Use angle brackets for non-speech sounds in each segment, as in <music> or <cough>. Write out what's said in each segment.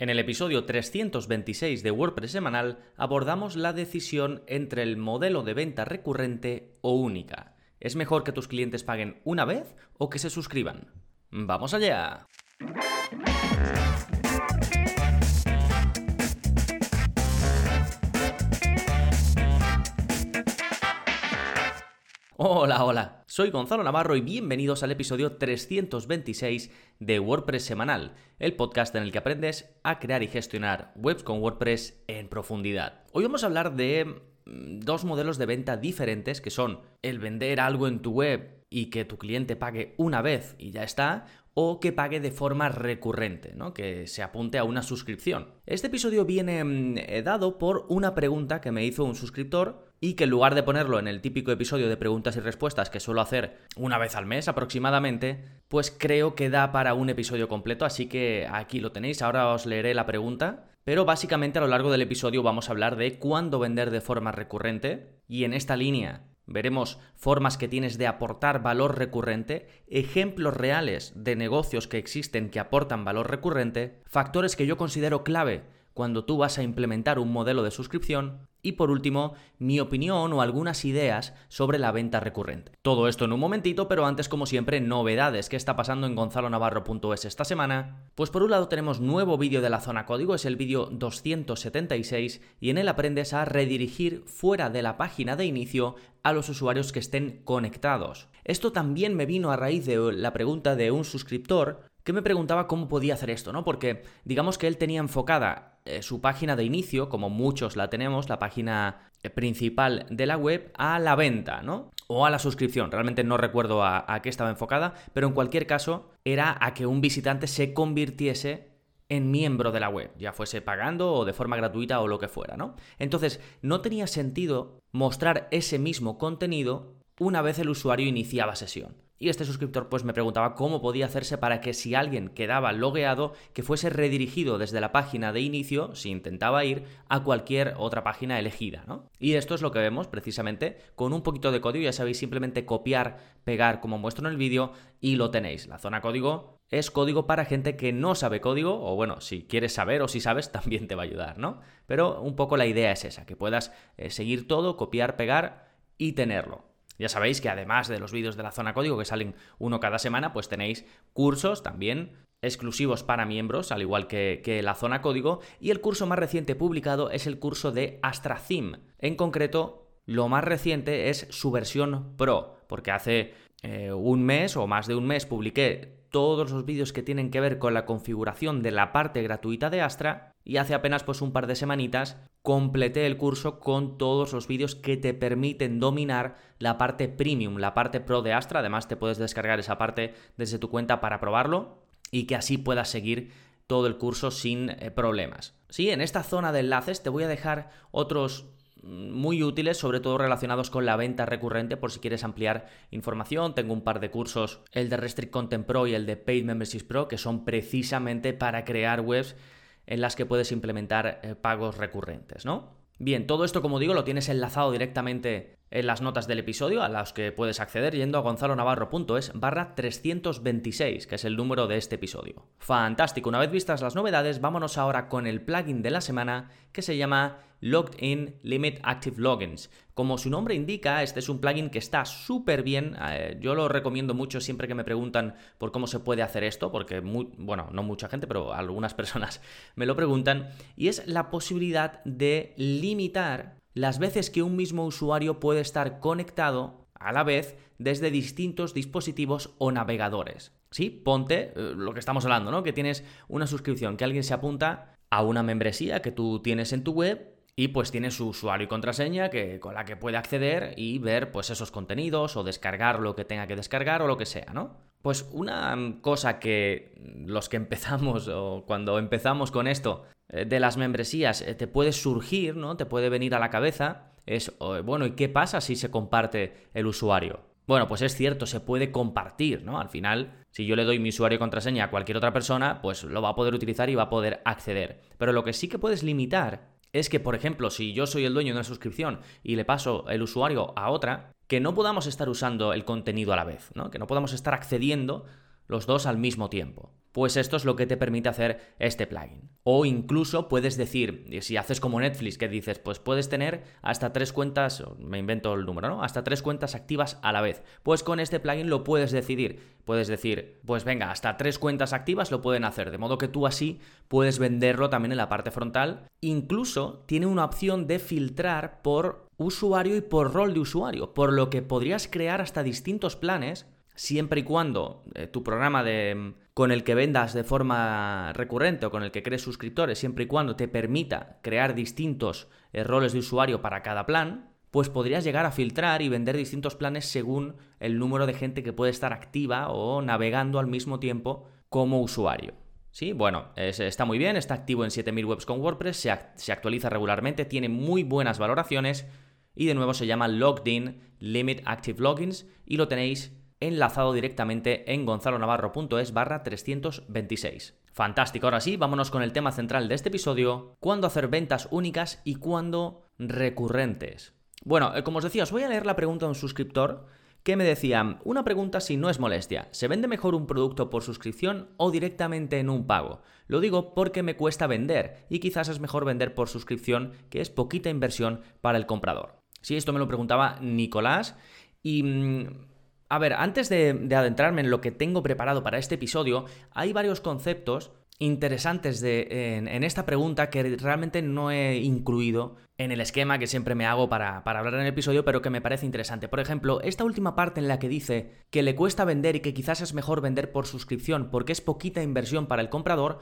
En el episodio 326 de WordPress semanal abordamos la decisión entre el modelo de venta recurrente o única. ¿Es mejor que tus clientes paguen una vez o que se suscriban? ¡Vamos allá! Hola, hola, soy Gonzalo Navarro y bienvenidos al episodio 326 de WordPress Semanal, el podcast en el que aprendes a crear y gestionar webs con WordPress en profundidad. Hoy vamos a hablar de mm, dos modelos de venta diferentes que son el vender algo en tu web y que tu cliente pague una vez y ya está, o que pague de forma recurrente, ¿no? que se apunte a una suscripción. Este episodio viene mm, eh, dado por una pregunta que me hizo un suscriptor y que en lugar de ponerlo en el típico episodio de preguntas y respuestas que suelo hacer una vez al mes aproximadamente, pues creo que da para un episodio completo, así que aquí lo tenéis, ahora os leeré la pregunta, pero básicamente a lo largo del episodio vamos a hablar de cuándo vender de forma recurrente y en esta línea Veremos formas que tienes de aportar valor recurrente, ejemplos reales de negocios que existen que aportan valor recurrente, factores que yo considero clave cuando tú vas a implementar un modelo de suscripción y por último, mi opinión o algunas ideas sobre la venta recurrente. Todo esto en un momentito, pero antes como siempre, novedades. ¿Qué está pasando en gonzalonavarro.es esta semana? Pues por un lado tenemos nuevo vídeo de la zona código, es el vídeo 276 y en él aprendes a redirigir fuera de la página de inicio a los usuarios que estén conectados. Esto también me vino a raíz de la pregunta de un suscriptor que me preguntaba cómo podía hacer esto, ¿no? Porque digamos que él tenía enfocada eh, su página de inicio, como muchos la tenemos, la página eh, principal de la web, a la venta, ¿no? O a la suscripción. Realmente no recuerdo a, qué estaba enfocada, pero en cualquier caso era a que un visitante se convirtiese en miembro de la web, ya fuese pagando o de forma gratuita o lo que fuera, ¿no? Entonces, no tenía sentido mostrar ese mismo contenido una vez el usuario iniciaba sesión. Y este suscriptor pues me preguntaba cómo podía hacerse para que si alguien quedaba logueado, que fuese redirigido desde la página de inicio, si intentaba ir, a cualquier otra página elegida, ¿no? Y esto es lo que vemos precisamente con un poquito de código, ya sabéis, simplemente copiar, pegar como muestro en el vídeo y lo tenéis. La zona código es código para gente que no sabe código, o bueno, si quieres saber o si sabes, <laughs> también te va a ayudar, ¿no? Pero un poco la idea es esa, que puedas eh, seguir todo, copiar, pegar y tenerlo. Ya sabéis que además de los vídeos de la zona código que salen uno cada semana, pues tenéis cursos también exclusivos para miembros, al igual que, la zona código, y el curso más reciente publicado es el curso de AstraZim. En concreto, lo más reciente es su versión Pro, porque hace eh, un mes o más de un mes publiqué todos los vídeos que tienen que ver con la configuración de la parte gratuita de Astra y hace apenas pues un par de semanitas completé el curso con todos los vídeos que te permiten dominar la parte premium, la parte pro de Astra. Además te puedes descargar esa parte desde tu cuenta para probarlo y que así puedas seguir todo el curso sin eh, problemas. Sí, en esta zona de enlaces te voy a dejar otros mm, muy útiles, sobre todo relacionados con la venta recurrente, por si quieres ampliar información. Tengo un par de cursos, el de Restrict Content Pro y el de Paid Memberships Pro, que son precisamente para crear webs en las que puedes implementar eh, pagos recurrentes, ¿no? Bien, todo esto, como digo, lo tienes enlazado directamente en las notas del episodio, a las que puedes acceder yendo a gonzalonavarro.es barra 326, que es el número de este episodio. Fantástico, una vez vistas las novedades, vámonos ahora con el plugin de la semana que se llama Logged In Limit Active Logins. Como su nombre indica, este es un plugin que está súper bien. Eh, yo lo recomiendo mucho siempre que me preguntan por cómo se puede hacer esto, porque, bueno, no mucha gente, pero algunas <laughs> personas me lo preguntan. Y es la posibilidad de limitar las veces que un mismo usuario puede estar conectado a la vez desde distintos dispositivos o navegadores. Sí, ponte eh, lo que estamos hablando, ¿no? Que tienes una suscripción, que alguien se apunta a una membresía que tú tienes en tu web y pues tiene su usuario y contraseña que, con la que puede acceder y ver pues esos contenidos o descargar lo que tenga que descargar o lo que sea, ¿no? Pues una cosa que los que empezamos o cuando empezamos con esto eh, de las membresías eh, te puede surgir, ¿no? Te puede venir a la cabeza, es, bueno, ¿y qué pasa si se comparte el usuario? Bueno, pues es cierto, se puede compartir, ¿no? Al final, si yo le doy mi usuario y contraseña a cualquier otra persona, pues lo va a poder utilizar y va a poder acceder. Pero lo que sí que puedes limitar es que, por ejemplo, si yo soy el dueño de una suscripción y le paso el usuario a otra, que no podamos estar usando el contenido a la vez, ¿no? Que no podamos estar accediendo los dos al mismo tiempo. Pues esto es lo que te permite hacer este plugin. O incluso puedes decir, si haces como Netflix, que dices, pues puedes tener hasta tres cuentas, me invento el número, ¿no? Hasta tres cuentas activas a la vez. Pues con este plugin lo puedes decidir. Puedes decir, pues venga, hasta tres cuentas activas lo pueden hacer, de modo que tú así puedes venderlo también en la parte frontal. Incluso tiene una opción de filtrar por usuario y por rol de usuario, por lo que podrías crear hasta distintos planes siempre y cuando eh, tu programa de, con el que vendas de forma recurrente o con el que crees suscriptores, siempre y cuando te permita crear distintos eh, roles de usuario para cada plan, pues podrías llegar a filtrar y vender distintos planes según el número de gente que puede estar activa o navegando al mismo tiempo como usuario. Sí, bueno, está muy bien, está activo en 7000 webs con WordPress, se, se actualiza regularmente, tiene muy buenas valoraciones y de nuevo se llama Logged In Limit Active Logins y lo tenéis enlazado directamente en gonzalonavarro.es barra 326. Fantástico, ahora sí, vámonos con el tema central de este episodio, cuándo hacer ventas únicas y cuándo recurrentes. Bueno, eh, como os decía, os voy a leer la pregunta de un suscriptor que me decía, una pregunta si no es molestia, ¿se vende mejor un producto por suscripción o directamente en un pago? Lo digo porque me cuesta vender y quizás es mejor vender por suscripción, que es poquita inversión para el comprador. Sí, esto me lo preguntaba Nicolás y mm, a ver, antes de, adentrarme en lo que tengo preparado para este episodio, hay varios conceptos interesantes de, en, esta pregunta que realmente no he incluido en el esquema que siempre me hago para, para, hablar en el episodio, pero que me parece interesante. Por ejemplo, esta última parte en la que dice que le cuesta vender y que quizás es mejor vender por suscripción porque es poquita inversión para el comprador,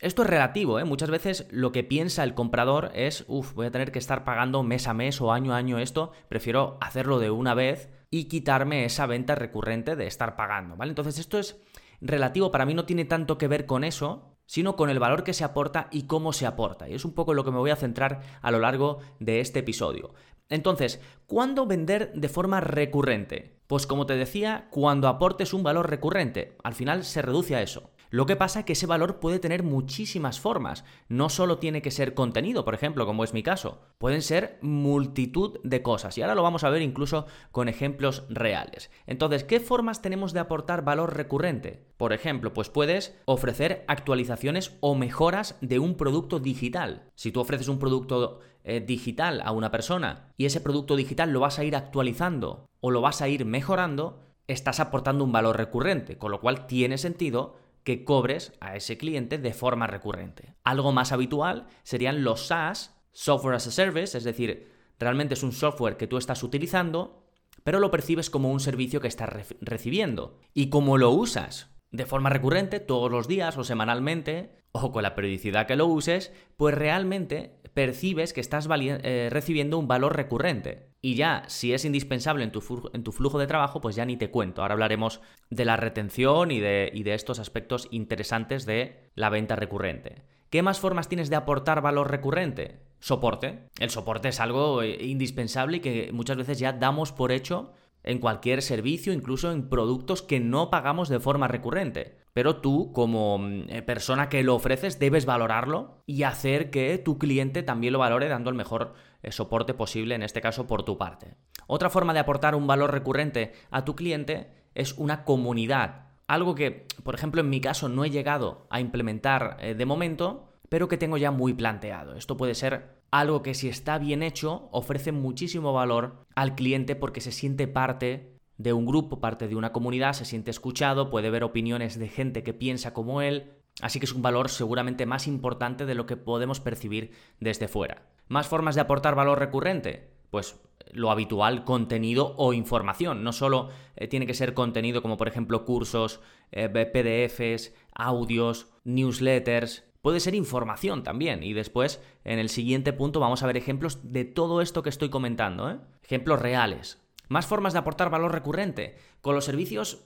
esto es relativo, ¿eh? Muchas veces lo que piensa el comprador es, uff, voy a tener que estar pagando mes a mes o año a año esto, prefiero hacerlo de una vez y quitarme esa venta recurrente de estar pagando, ¿vale? Entonces esto es relativo, para mí no tiene tanto que ver con eso, sino con el valor que se aporta y cómo se aporta. Y es un poco lo que me voy a centrar a lo largo de este episodio. Entonces, ¿cuándo vender de forma recurrente? Pues como te decía, cuando aportes un valor recurrente. Al final se reduce a eso. Lo que pasa es que ese valor puede tener muchísimas formas. No solo tiene que ser contenido, por ejemplo, como es mi caso. Pueden ser multitud de cosas. Y ahora lo vamos a ver incluso con ejemplos reales. Entonces, ¿qué formas tenemos de aportar valor recurrente? Por ejemplo, pues puedes ofrecer actualizaciones o mejoras de un producto digital. Si tú ofreces un producto eh, digital a una persona y ese producto digital lo vas a ir actualizando o lo vas a ir mejorando, estás aportando un valor recurrente, con lo cual tiene sentido que cobres a ese cliente de forma recurrente. Algo más habitual serían los SaaS, Software as a Service, es decir, realmente es un software que tú estás utilizando, pero lo percibes como un servicio que estás recibiendo. Y como lo usas de forma recurrente, todos los días o semanalmente, o con la periodicidad que lo uses, pues realmente percibes que estás eh, recibiendo un valor recurrente. Y ya, si es indispensable en tu, flujo de trabajo, pues ya ni te cuento. Ahora hablaremos de la retención y de, y de estos aspectos interesantes de la venta recurrente. ¿Qué más formas tienes de aportar valor recurrente? Soporte. El soporte es algo eh, indispensable y que muchas veces ya damos por hecho en cualquier servicio, incluso en productos que no pagamos de forma recurrente. Pero tú, como mm, eh, persona que lo ofreces, debes valorarlo y hacer que tu cliente también lo valore dando el mejor eh, soporte posible, en este caso por tu parte. Otra forma de aportar un valor recurrente a tu cliente es una comunidad. Algo que, por ejemplo, en mi caso no he llegado a implementar eh, de momento, pero que tengo ya muy planteado. Esto puede ser algo que si está bien hecho ofrece muchísimo valor al cliente porque se siente parte de un grupo, parte de una comunidad, se siente escuchado, puede ver opiniones de gente que piensa como él, así que es un valor seguramente más importante de lo que podemos percibir desde fuera. ¿Más formas de aportar valor recurrente? Pues lo habitual, contenido o información. No solo eh, tiene que ser contenido como por ejemplo cursos, eh, PDFs, audios, newsletters, puede ser información también. Y después, en el siguiente punto, vamos a ver ejemplos de todo esto que estoy comentando. ¿eh? Ejemplos reales. Más formas de aportar valor recurrente. Con los servicios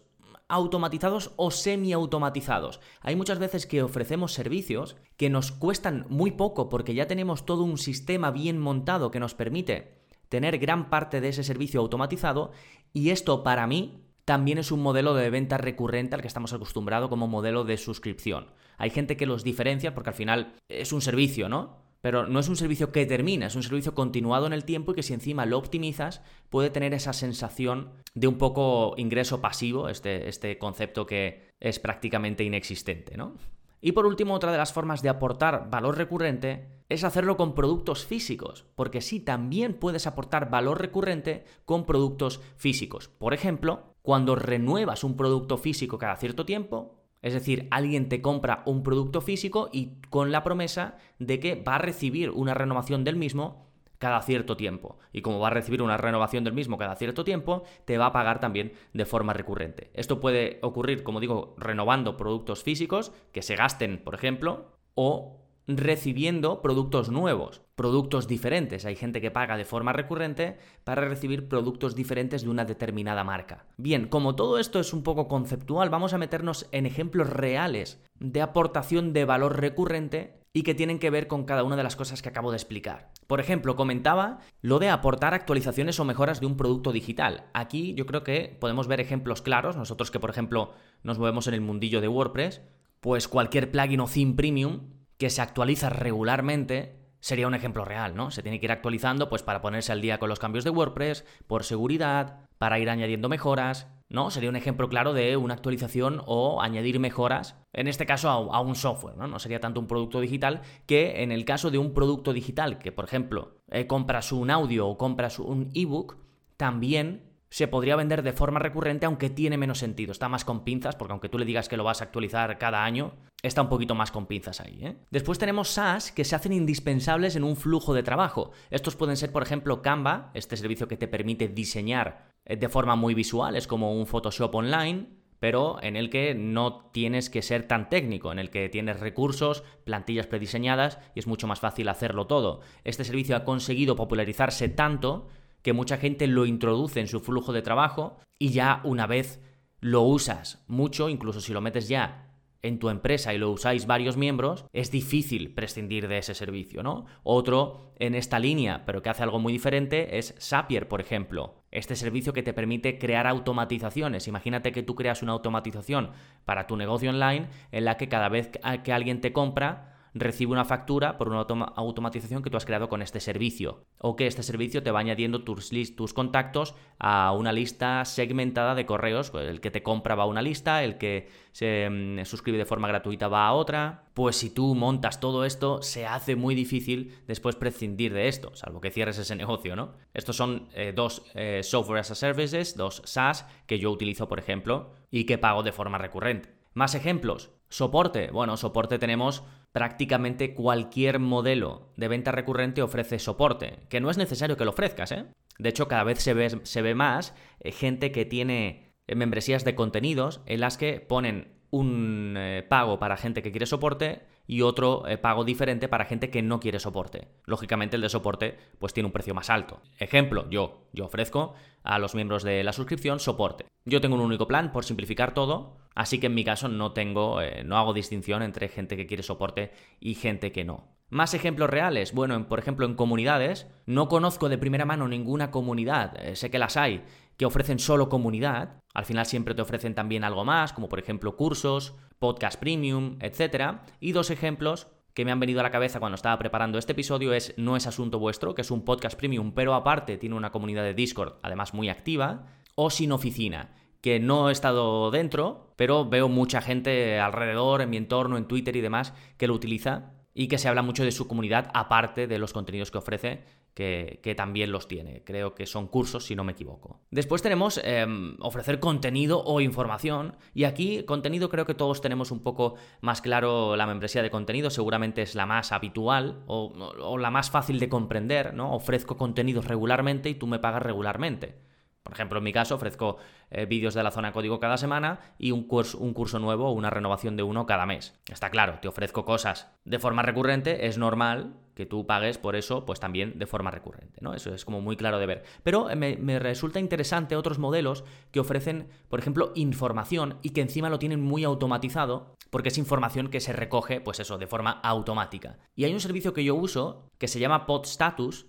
automatizados o semi-automatizados. Hay muchas veces que ofrecemos servicios que nos cuestan muy poco porque ya tenemos todo un sistema bien montado que nos permite tener gran parte de ese servicio automatizado y esto para mí también es un modelo de venta recurrente al que estamos acostumbrados como modelo de suscripción. Hay gente que los diferencia porque al final es un servicio, ¿no? Pero no es un servicio que termina, es un servicio continuado en el tiempo y que si encima lo optimizas puede tener esa sensación de un poco ingreso pasivo, este, este concepto que, es prácticamente inexistente, ¿no? Y por último, otra de las formas de aportar valor recurrente es hacerlo con productos físicos, porque sí, también puedes aportar valor recurrente con productos físicos. Por ejemplo, cuando renuevas un producto físico cada cierto tiempo, es decir, alguien te compra un producto físico y con la promesa de que va a recibir una renovación del mismo cada cierto tiempo. Y como va a recibir una renovación del mismo cada cierto tiempo, te va a pagar también de forma recurrente. Esto puede ocurrir, como digo, renovando productos físicos que se gasten, por ejemplo, o recibiendo productos nuevos, productos diferentes. Hay gente que paga de forma recurrente para recibir productos diferentes de una determinada marca. Bien, como todo esto es un poco conceptual, vamos a meternos en ejemplos reales de aportación de valor recurrente y que tienen que ver con cada una de las cosas que acabo de explicar. Por ejemplo, comentaba lo de aportar actualizaciones o mejoras de un producto digital. Aquí yo creo que podemos ver ejemplos claros. Nosotros que, por ejemplo, nos movemos en el mundillo de WordPress, pues cualquier plugin o theme premium que se actualiza regularmente sería un ejemplo real, ¿no? Se tiene que ir actualizando pues para ponerse al día con los cambios de WordPress, por seguridad, para ir añadiendo mejoras, ¿no? Sería un ejemplo claro de una actualización o añadir mejoras, en este caso a, un software, ¿no? No sería tanto un producto digital que en el caso de un producto digital, que por ejemplo eh, compras un audio o compras un ebook, también se podría vender de forma recurrente, aunque tiene menos sentido. Está más con pinzas, porque aunque tú le digas que lo vas a actualizar cada año, está un poquito más con pinzas ahí. ¿eh? Después tenemos SaaS que se hacen indispensables en un flujo de trabajo. Estos pueden ser, por ejemplo, Canva, este servicio que te permite diseñar eh, de forma muy visual, es como un Photoshop online, pero en el que no tienes que ser tan técnico, en el que tienes recursos, plantillas prediseñadas y es mucho más fácil hacerlo todo. Este servicio ha conseguido popularizarse tanto que mucha gente lo introduce en su flujo de trabajo y ya una vez lo usas mucho, incluso si lo metes ya en tu empresa y lo usáis varios miembros, es difícil prescindir de ese servicio, ¿no? Otro en esta línea, pero que hace algo muy diferente, es Zapier, por ejemplo. Este servicio que te permite crear automatizaciones. Imagínate que tú creas una automatización para tu negocio online en la que cada vez que alguien te compra, recibe una factura por una automatización que tú has creado con este servicio. O que este servicio te va añadiendo tus, tus contactos a una lista segmentada de correos. Pues el que te compra va a una lista, el que se mm, suscribe de forma gratuita va a otra. Pues si tú montas todo esto, se hace muy difícil después prescindir de esto, salvo que cierres ese <laughs> negocio, ¿no? Estos son eh, dos eh, software as a services, dos SaaS que yo utilizo, por ejemplo, y que pago de forma recurrente. Más ejemplos. Soporte. Bueno, soporte tenemos prácticamente cualquier modelo de venta recurrente ofrece soporte, que no es necesario que lo ofrezcas, ¿eh? De hecho, cada vez se ve, se ve más eh, gente que tiene eh, membresías de contenidos en las que ponen un eh, pago para gente que quiere soporte y otro eh, pago diferente para gente que no quiere soporte. Lógicamente el de soporte pues tiene un precio más alto. Ejemplo, yo, yo ofrezco a los miembros de la suscripción soporte. Yo tengo un único plan por simplificar todo, así que en mi caso no tengo, eh, no hago distinción entre gente que quiere soporte y gente que no. Más ejemplos reales. Bueno, por ejemplo, en comunidades, no conozco de primera mano ninguna comunidad, sé que las hay, que ofrecen solo comunidad. Al final siempre te ofrecen también algo más, como por ejemplo cursos, podcast premium, etc. Y dos ejemplos que me han venido a la cabeza cuando estaba preparando este episodio es No es asunto vuestro, que es un podcast premium, pero aparte tiene una comunidad de Discord, además muy activa, o Sin Oficina, que no he estado dentro, pero veo mucha gente alrededor, en mi entorno, en Twitter y demás, que lo utiliza y que se habla mucho de su comunidad aparte de los contenidos que ofrece que, también los tiene. Creo que son cursos, si no me equivoco. Después tenemos em, ofrecer contenido o información. Y aquí, contenido, creo que todos tenemos un poco más claro la membresía de contenido. Seguramente es la más habitual o, o la más fácil de comprender, ¿no? Ofrezco contenidos regularmente y tú me pagas regularmente. Por ejemplo, en mi caso ofrezco eh, vídeos de la zona código cada semana y un curso, un curso nuevo o una renovación de uno cada mes. Está claro, te ofrezco cosas de forma recurrente, es normal que tú pagues por eso, pues también de forma recurrente, ¿no? Eso es como muy claro de ver. Pero me, me resulta interesante otros modelos que ofrecen, por ejemplo, información y que encima lo tienen muy automatizado, porque es información que se recoge, pues eso, de forma automática. Y hay un servicio que yo uso que se llama PodStatus,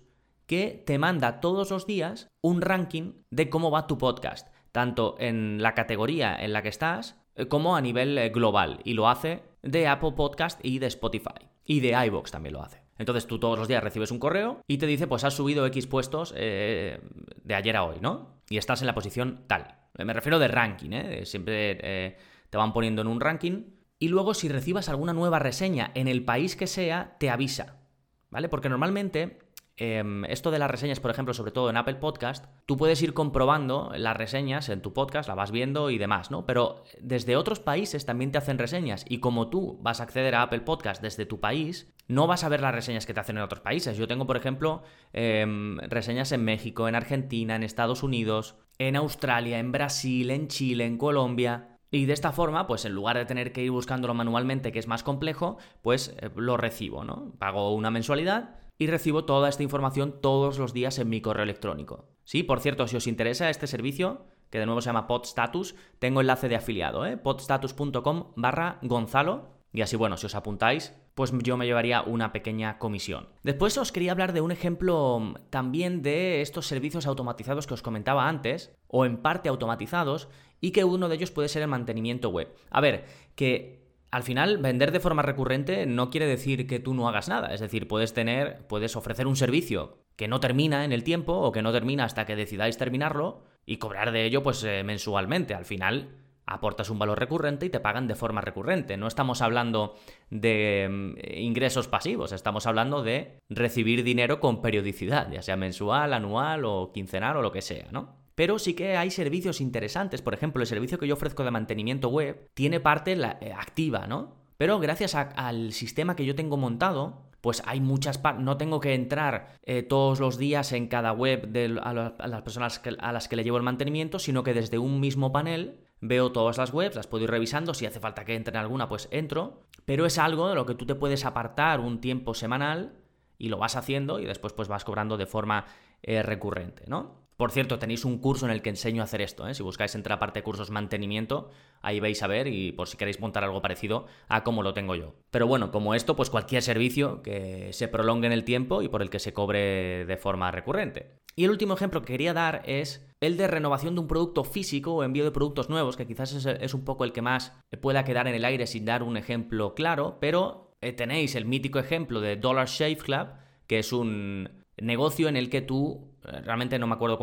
que te manda todos los días un ranking de cómo va tu podcast, tanto en la categoría en la que estás eh, como a nivel eh, global. Y lo hace de Apple Podcast y de Spotify. Y de iVoox también lo hace. Entonces tú todos los días recibes un correo y te dice, pues has subido X puestos eh, de ayer a hoy, ¿no? Y estás en la posición tal. Me refiero de ranking, ¿eh? Siempre te van poniendo en un ranking. Y luego si recibas alguna nueva reseña en el país que sea, te avisa. ¿Vale? Porque normalmente Em, esto de las reseñas, por ejemplo, sobre todo en Apple Podcast, tú puedes ir comprobando las reseñas en tu podcast, la vas viendo y demás, ¿no? Pero desde otros países también te hacen reseñas y como tú vas a acceder a Apple Podcast desde tu país, no vas a ver las reseñas que te hacen en otros países. Yo tengo, por ejemplo, em, reseñas en México, en Argentina, en Estados Unidos, en Australia, en Brasil, en Chile, en Colombia. Y de esta forma, pues en lugar de tener que ir buscándolo manualmente, que es más complejo, pues eh, lo recibo, ¿no? Pago una mensualidad y recibo toda esta información todos los días en mi correo electrónico. Sí, por cierto, si os interesa este servicio, que de nuevo se llama Podstatus, tengo enlace de afiliado, ¿eh? podstatus.com barra Gonzalo. Y así, bueno, si os apuntáis, pues yo me llevaría una pequeña comisión. Después os quería hablar de un ejemplo mm, también de estos servicios automatizados que os comentaba antes, o en parte automatizados, y que uno de ellos puede ser el mantenimiento web. A ver, que al final, vender de forma recurrente no quiere decir que tú no hagas nada. Es decir, puedes tener, puedes ofrecer un servicio que no termina en el tiempo o que no termina hasta que decidáis terminarlo y cobrar de ello, pues, eh, mensualmente. Al final, aportas un valor recurrente y te pagan de forma recurrente. No estamos hablando de mm, ingresos pasivos, estamos hablando de recibir dinero con periodicidad, ya sea mensual, anual o quincenal o lo que sea, ¿no? Pero sí que hay servicios interesantes. Por ejemplo, el servicio que yo ofrezco de mantenimiento web tiene parte eh, activa, ¿no? Pero gracias al sistema que yo tengo montado, pues hay muchas partes. No tengo que entrar eh, todos los días en cada web de, a, las personas a las que le llevo el mantenimiento, sino que desde un mismo panel veo todas las webs, las puedo ir revisando. Si hace falta que entre en alguna, pues entro. Pero es algo de lo que tú te puedes apartar un tiempo semanal y lo vas haciendo y después pues vas cobrando de forma eh, recurrente, ¿no? Por cierto, tenéis un curso en el que enseño a hacer esto. ¿eh? Si buscáis entre la parte de cursos mantenimiento, ahí vais a ver y por si queréis montar algo parecido a cómo lo tengo yo. Pero bueno, como esto, pues cualquier servicio que se prolongue en el tiempo y por el que se cobre de forma recurrente. Y el último ejemplo que quería dar es el de renovación de un producto físico o envío de productos nuevos, que quizás es, un poco el que más pueda quedar en el aire sin dar un ejemplo claro, pero eh, tenéis el mítico ejemplo de Dollar Shave Club, que es un negocio en el que tú realmente no me acuerdo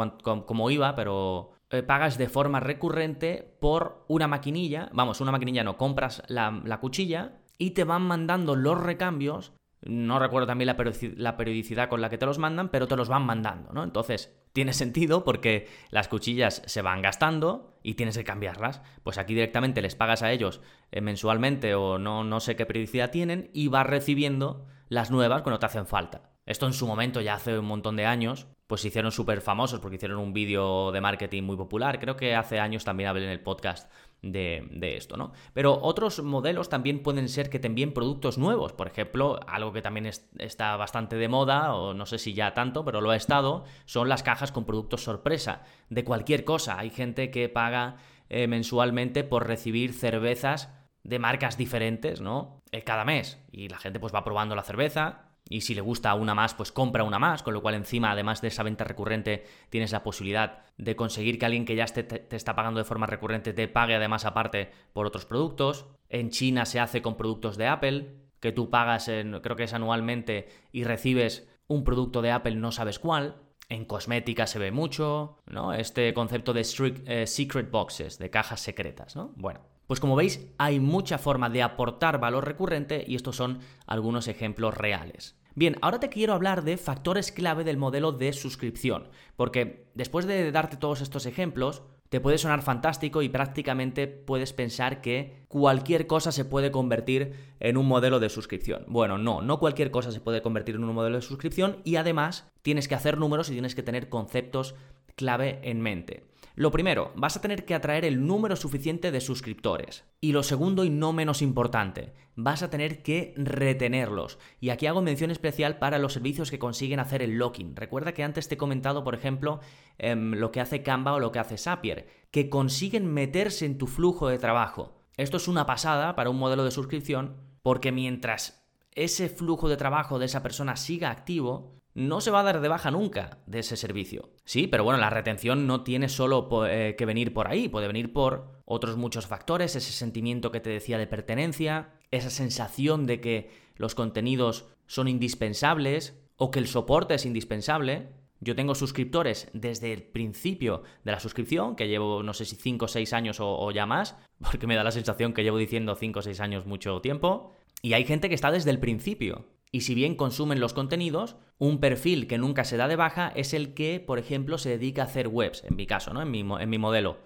cómo iba, pero eh, pagas de forma recurrente por una maquinilla, vamos, una maquinilla no, compras la, cuchilla y te van mandando los recambios, no recuerdo también la, periodicidad con la que te los mandan, pero te los van mandando, ¿no? Entonces, tiene sentido porque las cuchillas se van gastando y tienes que cambiarlas. Pues aquí directamente les pagas a ellos eh, mensualmente o no, no sé qué periodicidad tienen y vas recibiendo las nuevas cuando te hacen falta. Esto en su momento, ya hace un montón de años, pues se hicieron súper famosos porque hicieron un vídeo de marketing muy popular. Creo que hace años también hablé en el podcast de, esto, ¿no? Pero otros modelos también pueden ser que te envíen productos nuevos. Por ejemplo, algo que también está bastante de moda, o no sé si ya tanto, pero lo ha estado, son las cajas con productos sorpresa. De cualquier cosa. Hay gente que paga eh, mensualmente por recibir cervezas de marcas diferentes, ¿no? Eh, cada mes. Y la gente pues va probando la cerveza y si le gusta una más, pues compra una más, con lo cual encima, además de esa venta recurrente, tienes la posibilidad de conseguir que alguien que ya te, está pagando de forma recurrente te pague además aparte por otros productos. En China se hace con productos de Apple, que tú pagas, en, creo que es anualmente, y recibes un producto de Apple no sabes cuál. En cosmética se ve mucho, ¿no? Este concepto de eh, secret boxes, de cajas secretas, ¿no? Bueno, pues como veis, hay mucha forma de aportar valor recurrente y estos son algunos ejemplos reales. Bien, ahora te quiero hablar de factores clave del modelo de suscripción, porque después de darte todos estos ejemplos, te puede sonar fantástico y prácticamente puedes pensar que cualquier cosa se puede convertir en un modelo de suscripción. Bueno, no, no cualquier cosa se puede convertir en un modelo de suscripción y además tienes que hacer números y tienes que tener conceptos clave en mente. Lo primero, vas a tener que atraer el número suficiente de suscriptores. Y lo segundo y no menos importante, vas a tener que retenerlos. Y aquí hago mención especial para los servicios que consiguen hacer el locking. Recuerda que antes te he comentado, por ejemplo, em, lo que hace Canva o lo que hace Zapier, que consiguen meterse en tu flujo de trabajo. Esto es una pasada para un modelo de suscripción porque mientras ese flujo de trabajo de esa persona siga activo, no se va a dar de baja nunca de ese servicio. Sí, pero bueno, la retención no tiene solo eh, que venir por ahí, puede venir por otros muchos factores, ese sentimiento que te decía de pertenencia, esa sensación de que los contenidos son indispensables o que el soporte es indispensable. yo tengo suscriptores desde el principio de la suscripción, que llevo no sé si 5 o 6 años o, ya más, <laughs> porque me da la sensación que llevo diciendo 5 o 6 años mucho tiempo. Y hay gente que está desde el principio. Y si bien consumen los contenidos, un perfil que nunca se da de baja es el que, por ejemplo, se dedica a hacer webs, en mi caso, ¿no? En mi, modelo.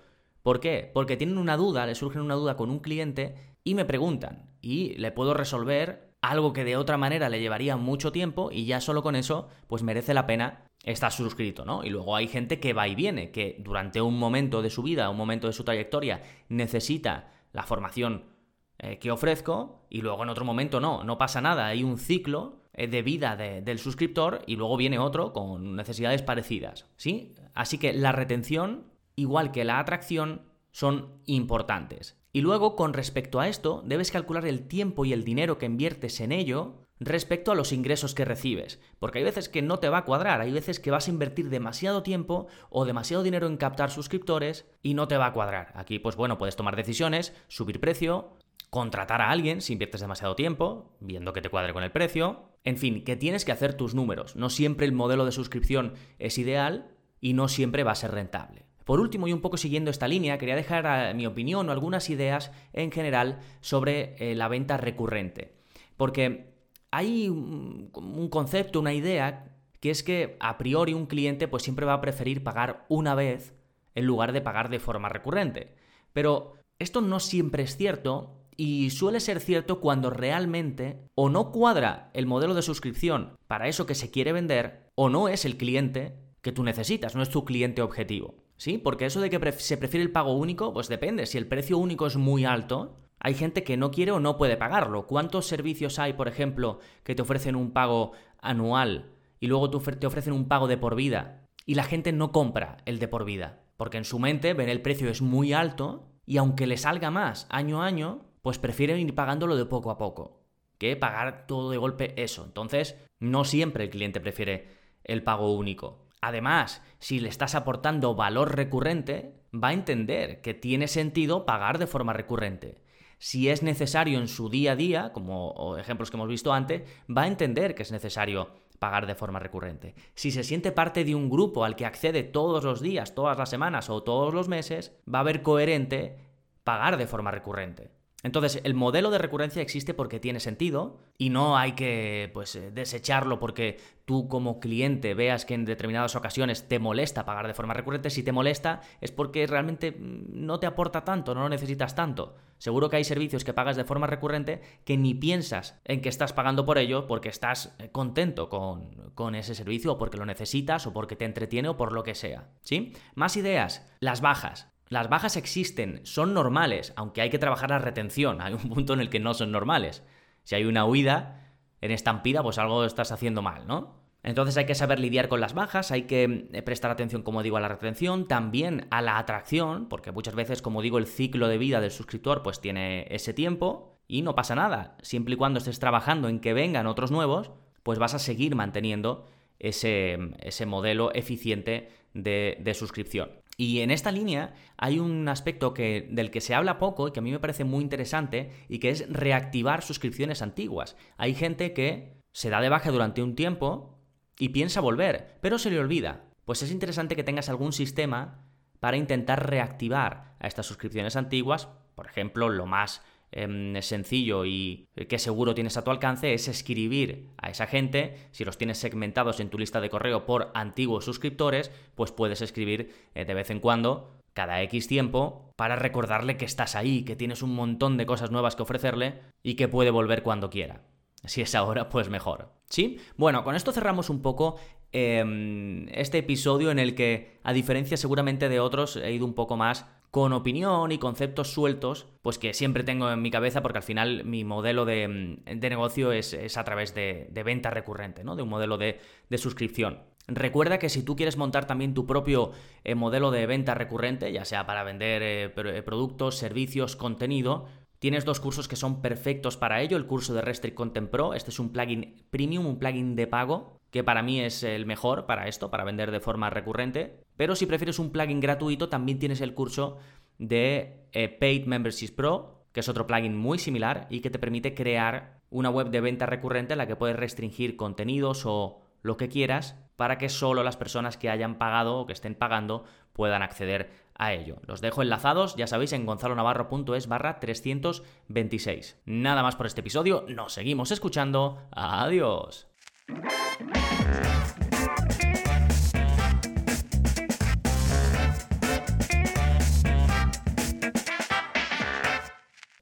¿Por qué? Porque tienen una duda, le surgen una duda con un cliente y me preguntan. Y le puedo resolver algo que de otra manera le llevaría mucho tiempo y ya solo con eso, pues merece la pena estar suscrito, ¿no? Y luego hay gente que va y viene, que durante un momento de su vida, un momento de su trayectoria, necesita la formación eh, que ofrezco y luego en otro momento no, no pasa nada, hay un ciclo eh, de vida del suscriptor y luego viene otro con necesidades parecidas, ¿sí? Así que la retención, igual que la atracción, son importantes. Y luego, con respecto a esto, debes calcular el tiempo y el dinero que inviertes en ello respecto a los ingresos que recibes. Porque hay veces que no te va a cuadrar, hay veces que vas a invertir demasiado tiempo o demasiado dinero en captar suscriptores y no te va a cuadrar. Aquí, pues bueno, puedes tomar decisiones, subir precio, contratar a alguien si inviertes demasiado tiempo, viendo que te cuadre con el precio. En fin, que tienes que hacer tus números. No siempre el modelo de suscripción es ideal y no siempre va a ser rentable. Por último, y un poco siguiendo esta línea, quería dejar mi opinión o algunas ideas en general sobre eh, la venta recurrente. Porque hay un, un concepto, una idea, que es que a priori un cliente pues siempre va a preferir pagar una vez en lugar de pagar de forma recurrente. Pero esto no siempre es cierto y suele ser cierto cuando realmente o no cuadra el modelo de suscripción para eso que se quiere vender o no es el cliente que tú necesitas, no es tu cliente objetivo. ¿Sí? Porque eso de que se prefiere el pago único, pues depende. Si el precio único es muy alto, hay gente que no quiere o no puede pagarlo. ¿Cuántos servicios hay, por ejemplo, que te ofrecen un pago anual y luego te ofrecen un pago de por vida y la gente no compra el de por vida? Porque en su mente ven el precio es muy alto y aunque le salga más año a año, pues prefieren ir pagándolo de poco a poco que pagar todo de golpe eso. Entonces, no siempre el cliente prefiere el pago único. Además, si le estás aportando valor recurrente, va a entender que tiene sentido pagar de forma recurrente. Si es necesario en su día a día, como ejemplos que hemos visto antes, va a entender que es necesario pagar de forma recurrente. Si se siente parte de un grupo al que accede todos los días, todas las semanas o todos los meses, va a ver coherente pagar de forma recurrente. Entonces, el modelo de recurrencia existe porque tiene sentido y no hay que pues, eh, desecharlo porque tú como cliente veas que en determinadas ocasiones te molesta pagar de forma recurrente. Si te molesta es porque realmente mm, no te aporta tanto, no lo necesitas tanto. Seguro que hay servicios que pagas de forma recurrente que ni piensas en que estás pagando por ello porque estás eh, contento con, con ese servicio o porque lo necesitas o porque te entretiene o por lo que sea. ¿Sí? Más ideas. Las bajas. Las bajas existen, son normales, aunque hay que trabajar la retención. <laughs> Hay un punto en el que no son normales. Si hay una huida en estampida, pues algo estás haciendo mal, ¿no? Entonces hay que saber lidiar con las bajas, hay que eh, prestar atención, como digo, a la retención, también a la atracción, porque muchas veces, como digo, el ciclo de vida del suscriptor pues tiene ese tiempo y no pasa nada. Siempre y cuando estés trabajando en que vengan otros nuevos, pues vas a seguir manteniendo ese, modelo eficiente de suscripción. Y en esta línea hay un aspecto que, del que se habla poco y que a mí me parece muy interesante y que es reactivar suscripciones antiguas. Hay gente que se da de baja durante un tiempo y piensa volver, pero se le olvida. Pues es interesante que tengas algún sistema para intentar reactivar a estas suscripciones antiguas. Por ejemplo, lo más Em, sencillo y que seguro tienes a tu alcance es escribir a esa gente. Si los tienes segmentados en tu lista de correo por antiguos suscriptores, pues puedes escribir eh, de vez en cuando, cada X tiempo, para recordarle que estás ahí, que tienes un montón de cosas nuevas que ofrecerle y que puede volver cuando quiera. Si es ahora, pues mejor. ¿Sí? Bueno, con esto cerramos un poco em, este episodio en el que, a diferencia seguramente de otros, he ido un poco más con opinión y conceptos sueltos, pues que siempre tengo en mi cabeza porque al final mi modelo de, mm, negocio es, a través de, venta recurrente, ¿no? De un modelo de, suscripción. Recuerda que si tú quieres montar también tu propio eh, modelo de venta recurrente, ya sea para vender eh, eh, productos, servicios, contenido, Tienes dos cursos que son perfectos para ello. El curso de Restrict Content Pro, este es un plugin premium, un plugin de pago, que para mí es el mejor para esto, para vender de forma recurrente. Pero si prefieres un plugin gratuito, también tienes el curso de eh, Paid Memberships Pro, que es otro plugin muy similar y que te permite crear una web de venta recurrente en la que puedes restringir contenidos o lo que quieras para que solo las personas que hayan pagado o que estén pagando puedan acceder a ello. Los dejo enlazados, ya sabéis, en gonzalonavarro.es barra 326. Nada más por este episodio, nos seguimos escuchando. Adiós.